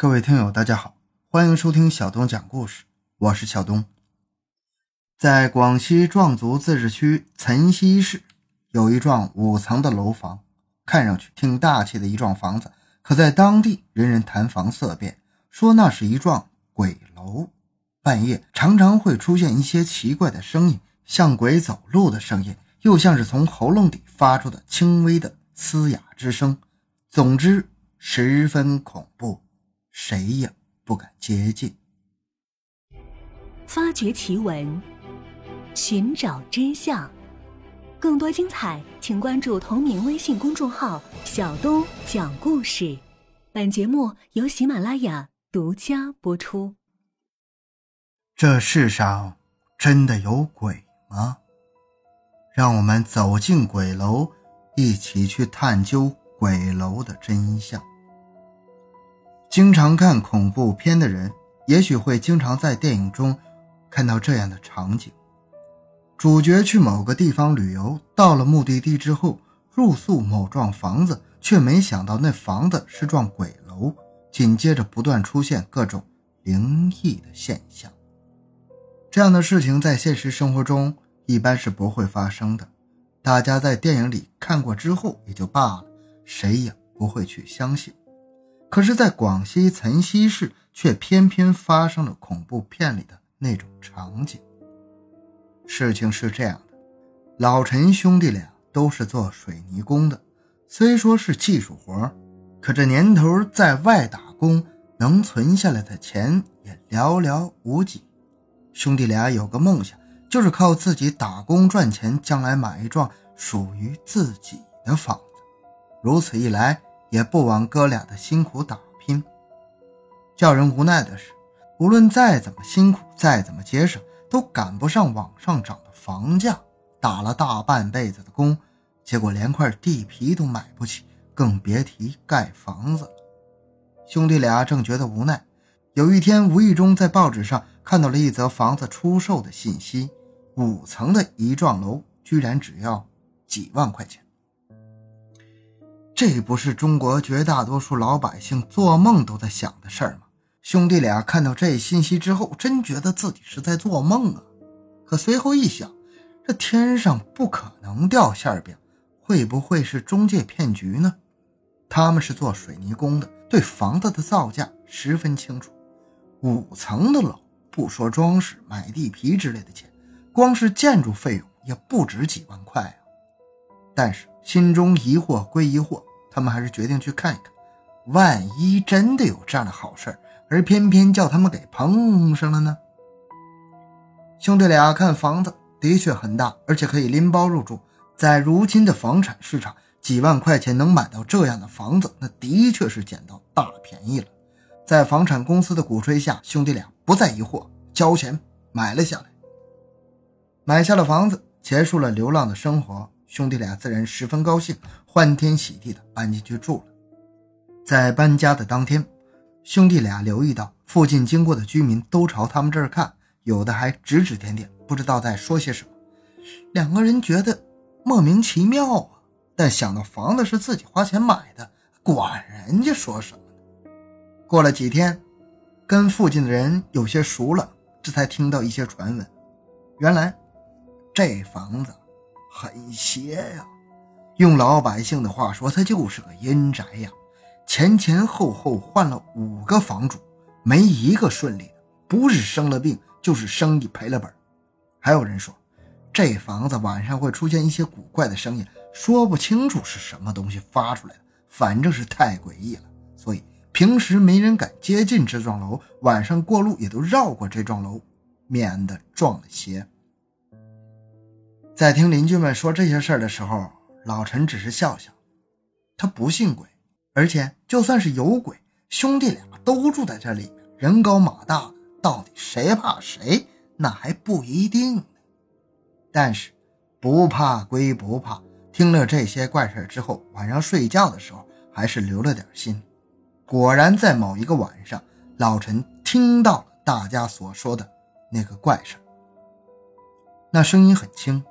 各位听友，大家好，欢迎收听小东讲故事，我是小东。在广西壮族自治区岑溪市，有一幢五层的楼房，看上去挺大气的一幢房子，可在当地人人谈房色变，说那是一幢鬼楼。半夜常常会出现一些奇怪的声音，像鬼走路的声音，又像是从喉咙底发出的轻微的嘶哑之声。总之，十分恐怖。谁也不敢接近。发掘奇闻，寻找真相，更多精彩，请关注同名微信公众号“小东讲故事”。本节目由喜马拉雅独家播出。这世上真的有鬼吗？让我们走进鬼楼，一起去探究鬼楼的真相。经常看恐怖片的人，也许会经常在电影中看到这样的场景：主角去某个地方旅游，到了目的地之后，入宿某幢房子，却没想到那房子是幢鬼楼。紧接着，不断出现各种灵异的现象。这样的事情在现实生活中一般是不会发生的，大家在电影里看过之后也就罢了，谁也不会去相信。可是，在广西岑溪市，却偏偏发生了恐怖片里的那种场景。事情是这样的：老陈兄弟俩都是做水泥工的，虽说是技术活，可这年头在外打工，能存下来的钱也寥寥无几。兄弟俩有个梦想，就是靠自己打工赚钱，将来买一幢属于自己的房子。如此一来，也不枉哥俩的辛苦打拼。叫人无奈的是，无论再怎么辛苦，再怎么节省，都赶不上往上涨的房价。打了大半辈子的工，结果连块地皮都买不起，更别提盖房子了。兄弟俩正觉得无奈，有一天无意中在报纸上看到了一则房子出售的信息：五层的一幢楼，居然只要几万块钱。这不是中国绝大多数老百姓做梦都在想的事儿吗？兄弟俩看到这信息之后，真觉得自己是在做梦啊！可随后一想，这天上不可能掉馅饼，会不会是中介骗局呢？他们是做水泥工的，对房子的造价十分清楚。五层的楼，不说装饰、买地皮之类的钱，光是建筑费用也不止几万块啊！但是心中疑惑归疑惑。他们还是决定去看一看，万一真的有这样的好事而偏偏叫他们给碰上了呢？兄弟俩看房子的确很大，而且可以拎包入住。在如今的房产市场，几万块钱能买到这样的房子，那的确是捡到大便宜了。在房产公司的鼓吹下，兄弟俩不再疑惑，交钱买了下来。买下了房子，结束了流浪的生活。兄弟俩自然十分高兴，欢天喜地的搬进去住了。在搬家的当天，兄弟俩留意到附近经过的居民都朝他们这儿看，有的还指指点点，不知道在说些什么。两个人觉得莫名其妙啊，但想到房子是自己花钱买的，管人家说什么呢？过了几天，跟附近的人有些熟了，这才听到一些传闻。原来这房子。很邪呀，用老百姓的话说，他就是个阴宅呀。前前后后换了五个房主，没一个顺利的，不是生了病，就是生意赔了本。还有人说，这房子晚上会出现一些古怪的声音，说不清楚是什么东西发出来的，反正是太诡异了。所以平时没人敢接近这幢楼，晚上过路也都绕过这幢楼，免得撞了邪。在听邻居们说这些事儿的时候，老陈只是笑笑。他不信鬼，而且就算是有鬼，兄弟俩都住在这里，人高马大的，到底谁怕谁，那还不一定呢。但是不怕归不怕，听了这些怪事之后，晚上睡觉的时候还是留了点心。果然，在某一个晚上，老陈听到了大家所说的那个怪事那声音很轻。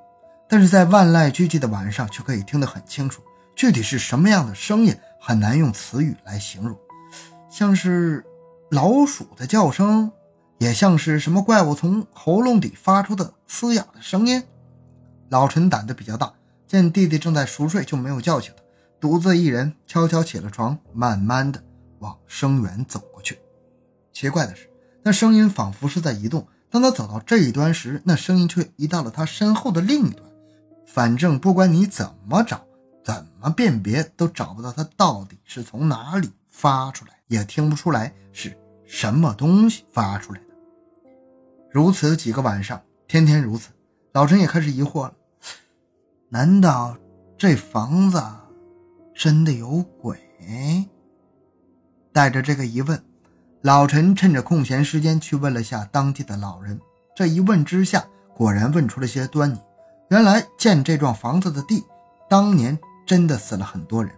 但是在万籁俱寂的晚上，却可以听得很清楚。具体是什么样的声音，很难用词语来形容，像是老鼠的叫声，也像是什么怪物从喉咙底发出的嘶哑的声音。老陈胆子比较大，见弟弟正在熟睡，就没有叫醒他，独自一人悄悄起了床，慢慢的往声源走过去。奇怪的是，那声音仿佛是在移动。当他走到这一端时，那声音却移到了他身后的另一端。反正不管你怎么找，怎么辨别，都找不到它到底是从哪里发出来，也听不出来是什么东西发出来的。如此几个晚上，天天如此，老陈也开始疑惑了：难道这房子真的有鬼？带着这个疑问。老陈趁着空闲时间去问了下当地的老人，这一问之下，果然问出了些端倪。原来建这幢房子的地，当年真的死了很多人。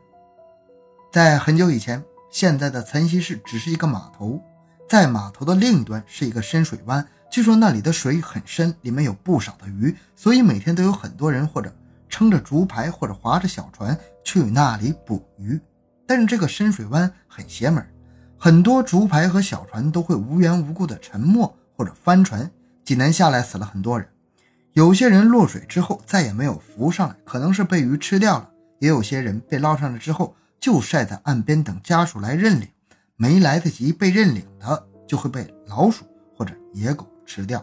在很久以前，现在的岑溪市只是一个码头，在码头的另一端是一个深水湾，据说那里的水很深，里面有不少的鱼，所以每天都有很多人或者撑着竹排，或者划着小船去那里捕鱼。但是这个深水湾很邪门。很多竹排和小船都会无缘无故的沉没或者翻船，几年下来死了很多人。有些人落水之后再也没有浮上来，可能是被鱼吃掉了；也有些人被捞上来之后就晒在岸边等家属来认领，没来得及被认领的就会被老鼠或者野狗吃掉。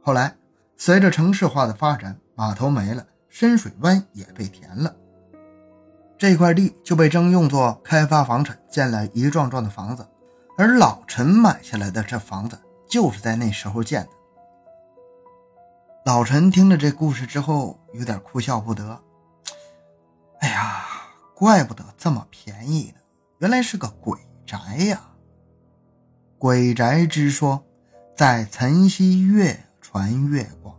后来随着城市化的发展，码头没了，深水湾也被填了。这块地就被征用作开发房产，建了一幢幢的房子，而老陈买下来的这房子就是在那时候建的。老陈听了这故事之后，有点哭笑不得。哎呀，怪不得这么便宜呢，原来是个鬼宅呀！鬼宅之说在岑溪越传越广。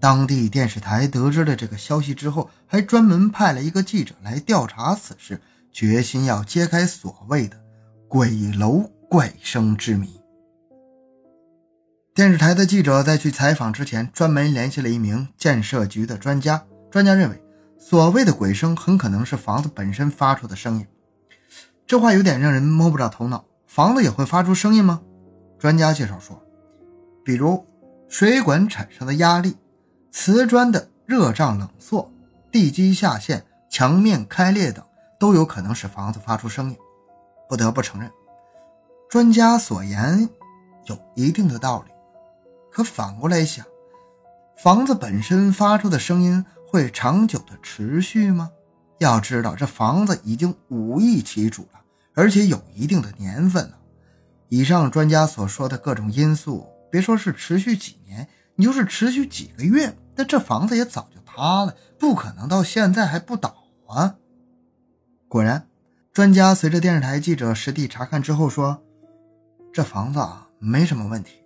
当地电视台得知了这个消息之后，还专门派了一个记者来调查此事，决心要揭开所谓的“鬼楼怪声”之谜。电视台的记者在去采访之前，专门联系了一名建设局的专家。专家认为，所谓的鬼声很可能是房子本身发出的声音。这话有点让人摸不着头脑。房子也会发出声音吗？专家介绍说，比如水管产生的压力。瓷砖的热胀冷缩、地基下陷、墙面开裂等，都有可能使房子发出声音。不得不承认，专家所言有一定的道理。可反过来想，房子本身发出的声音会长久的持续吗？要知道，这房子已经五亿起主了，而且有一定的年份了。以上专家所说的各种因素，别说是持续几年，你就是持续几个月。那这房子也早就塌了，不可能到现在还不倒啊！果然，专家随着电视台记者实地查看之后说，这房子啊没什么问题。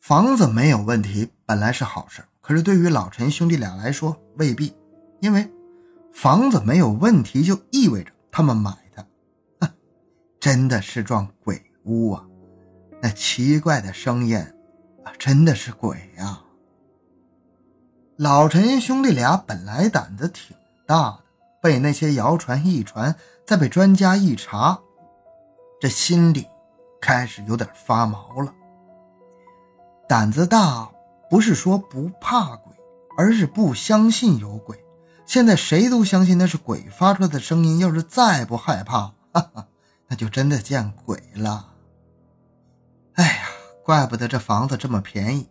房子没有问题本来是好事，可是对于老陈兄弟俩来说未必，因为房子没有问题就意味着他们买的，真的是幢鬼屋啊！那奇怪的声音，真的是鬼呀！老陈兄弟俩本来胆子挺大的，被那些谣传一传，再被专家一查，这心里开始有点发毛了。胆子大不是说不怕鬼，而是不相信有鬼。现在谁都相信那是鬼发出来的声音，要是再不害怕，哈哈，那就真的见鬼了。哎呀，怪不得这房子这么便宜。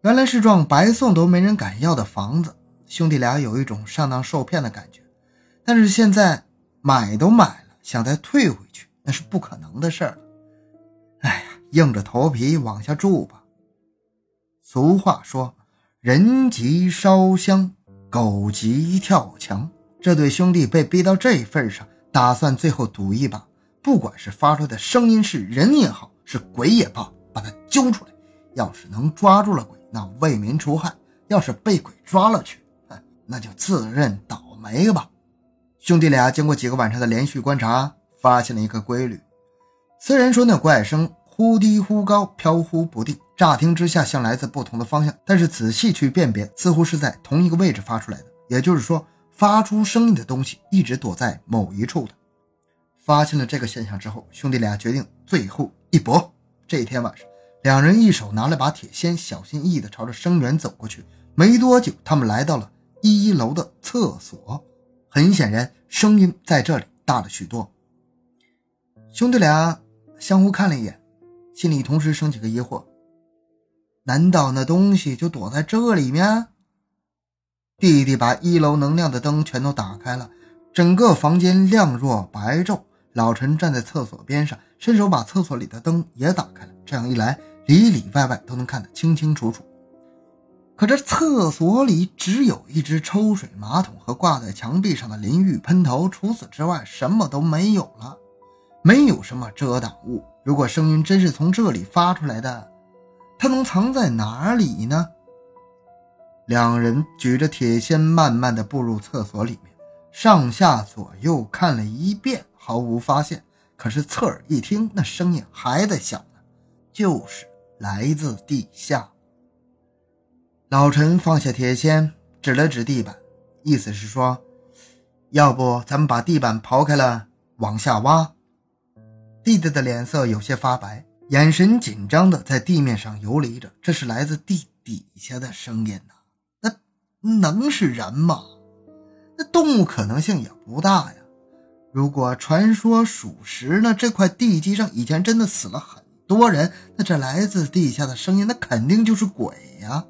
原来是幢白送都没人敢要的房子，兄弟俩有一种上当受骗的感觉。但是现在买都买了，想再退回去那是不可能的事儿了。哎呀，硬着头皮往下住吧。俗话说：“人急烧香，狗急跳墙。”这对兄弟被逼到这份上，打算最后赌一把，不管是发出的声音是人也好，是鬼也罢，把他揪出来。要是能抓住了鬼。那为民除害，要是被鬼抓了去，那就自认倒霉吧。兄弟俩经过几个晚上的连续观察，发现了一个规律：虽然说那怪声忽低忽高，飘忽不定，乍听之下像来自不同的方向，但是仔细去辨别，似乎是在同一个位置发出来的。也就是说，发出声音的东西一直躲在某一处的。发现了这个现象之后，兄弟俩决定最后一搏。这一天晚上，两人一手拿了把铁锨，小心翼翼地朝着声源走过去。没多久，他们来到了一楼的厕所。很显然，声音在这里大了许多。兄弟俩相互看了一眼，心里同时升起个疑惑：难道那东西就躲在这里面？弟弟把一楼能亮的灯全都打开了，整个房间亮若白昼。老陈站在厕所边上，伸手把厕所里的灯也打开了。这样一来，里里外外都能看得清清楚楚。可这厕所里只有一只抽水马桶和挂在墙壁上的淋浴喷头，除此之外什么都没有了，没有什么遮挡物。如果声音真是从这里发出来的，它能藏在哪里呢？两人举着铁锨，慢慢的步入厕所里面。上下左右看了一遍，毫无发现。可是侧耳一听，那声音还在响呢，就是来自地下。老陈放下铁锨，指了指地板，意思是说：“要不咱们把地板刨开了，往下挖。”弟弟的脸色有些发白，眼神紧张的在地面上游离着。这是来自地底下的声音呐，那能是人吗？那动物可能性也不大呀。如果传说属实，那这块地基上以前真的死了很多人。那这来自地下的声音，那肯定就是鬼呀。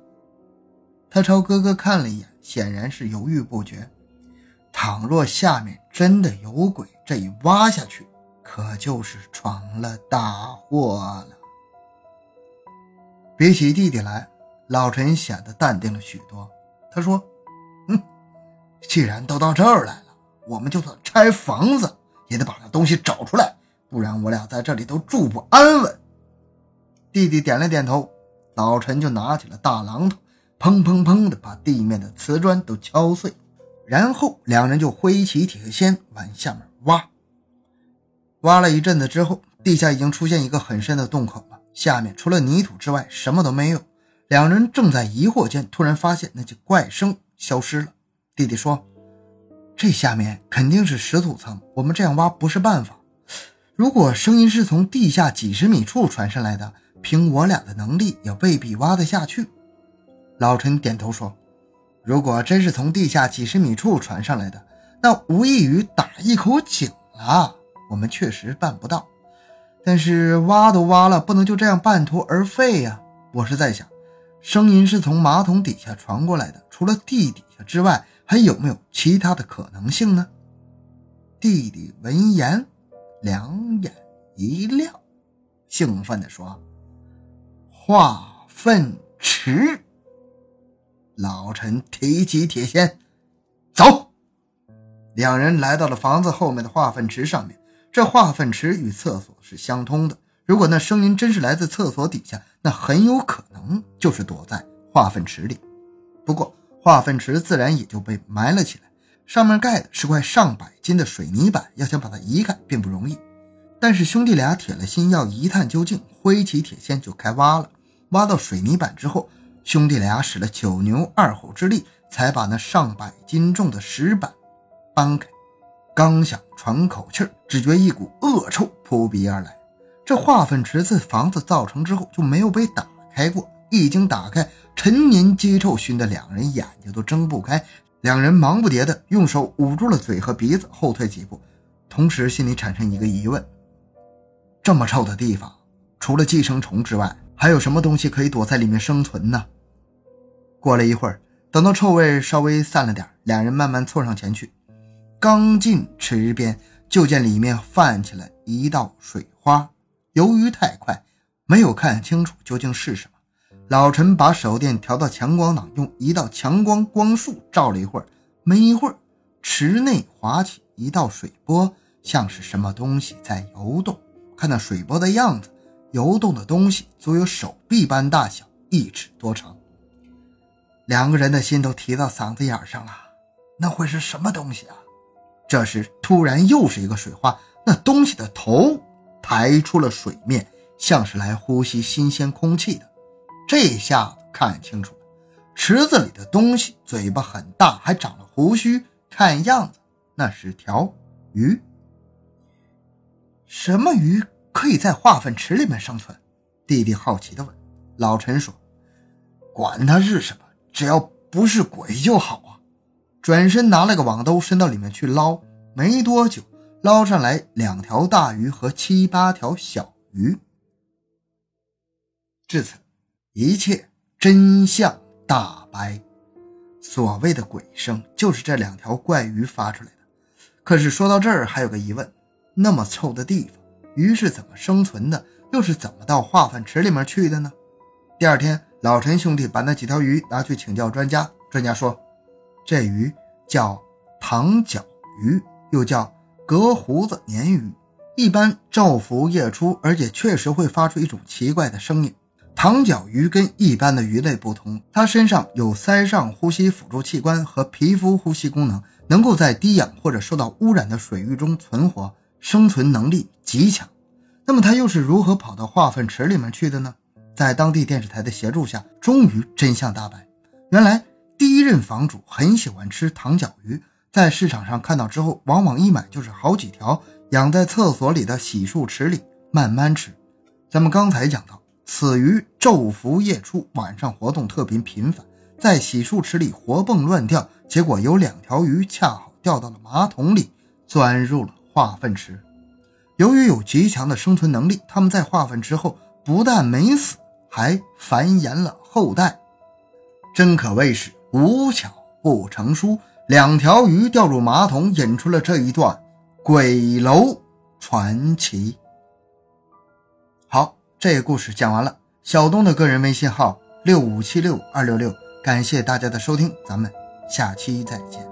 他朝哥哥看了一眼，显然是犹豫不决。倘若下面真的有鬼，这一挖下去，可就是闯了大祸了。比起弟弟来，老陈显得淡定了许多。他说。嗯既然都到这儿来了，我们就算拆房子也得把那东西找出来，不然我俩在这里都住不安稳。弟弟点了点头，老陈就拿起了大榔头，砰砰砰的把地面的瓷砖都敲碎，然后两人就挥起铁锨往下面挖。挖了一阵子之后，地下已经出现一个很深的洞口了，下面除了泥土之外什么都没有。两人正在疑惑间，突然发现那些怪声消失了。弟弟说：“这下面肯定是石土层，我们这样挖不是办法。如果声音是从地下几十米处传上来的，凭我俩的能力也未必挖得下去。”老陈点头说：“如果真是从地下几十米处传上来的，那无异于打一口井了。我们确实办不到，但是挖都挖了，不能就这样半途而废呀。我是在想，声音是从马桶底下传过来的，除了地底下之外。”还有没有其他的可能性呢？弟弟闻言，两眼一亮，兴奋地说：“化粪池！”老陈提起铁锨，走。两人来到了房子后面的化粪池上面。这化粪池与厕所是相通的。如果那声音真是来自厕所底下，那很有可能就是躲在化粪池里。不过，化粪池自然也就被埋了起来，上面盖的是块上百斤的水泥板，要想把它移开并不容易。但是兄弟俩铁了心要一探究竟，挥起铁锨就开挖了。挖到水泥板之后，兄弟俩使了九牛二虎之力，才把那上百斤重的石板搬开。刚想喘口气儿，只觉一股恶臭扑鼻而来。这化粪池自房子造成之后就没有被打开过。一经打开，陈年鸡臭熏得两人眼睛都睁不开。两人忙不迭地用手捂住了嘴和鼻子，后退几步，同时心里产生一个疑问：这么臭的地方，除了寄生虫之外，还有什么东西可以躲在里面生存呢？过了一会儿，等到臭味稍微散了点，两人慢慢凑上前去。刚进池边，就见里面泛起了一道水花。由于太快，没有看清楚究竟是什么。老陈把手电调到强光档，用一道强光光束照了一会儿，没一会儿，池内划起一道水波，像是什么东西在游动。看那水波的样子，游动的东西足有手臂般大小，一尺多长。两个人的心都提到嗓子眼上了，那会是什么东西啊？这时突然又是一个水花，那东西的头抬出了水面，像是来呼吸新鲜空气的。这下看清楚了，池子里的东西嘴巴很大，还长了胡须。看样子那是条鱼。什么鱼可以在化粪池里面生存？弟弟好奇地问。老陈说：“管它是什么，只要不是鬼就好啊。”转身拿了个网兜伸到里面去捞，没多久捞上来两条大鱼和七八条小鱼。至此，一切真相大白。所谓的鬼声，就是这两条怪鱼发出来的。可是说到这儿，还有个疑问：那么臭的地方，鱼是怎么生存的？又是怎么到化粪池里面去的呢？第二天，老陈兄弟把那几条鱼拿去请教专家。专家说，这鱼叫塘角鱼，又叫隔胡子鲶鱼，一般昼伏夜出，而且确实会发出一种奇怪的声音。塘角鱼跟一般的鱼类不同，它身上有鳃上呼吸辅助器官和皮肤呼吸功能，能够在低氧或者受到污染的水域中存活，生存能力极强。那么它又是如何跑到化粪池里面去的呢？在当地电视台的协助下，终于真相大白。原来第一任房主很喜欢吃糖角鱼，在市场上看到之后，往往一买就是好几条，养在厕所里的洗漱池里慢慢吃。咱们刚才讲到。此鱼昼伏夜出，晚上活动特别频繁，在洗漱池里活蹦乱跳。结果有两条鱼恰好掉到了马桶里，钻入了化粪池。由于有极强的生存能力，它们在化粪池后不但没死，还繁衍了后代。真可谓是无巧不成书。两条鱼掉入马桶，引出了这一段鬼楼传奇。好。这个故事讲完了，小东的个人微信号六五七六二六六，感谢大家的收听，咱们下期再见。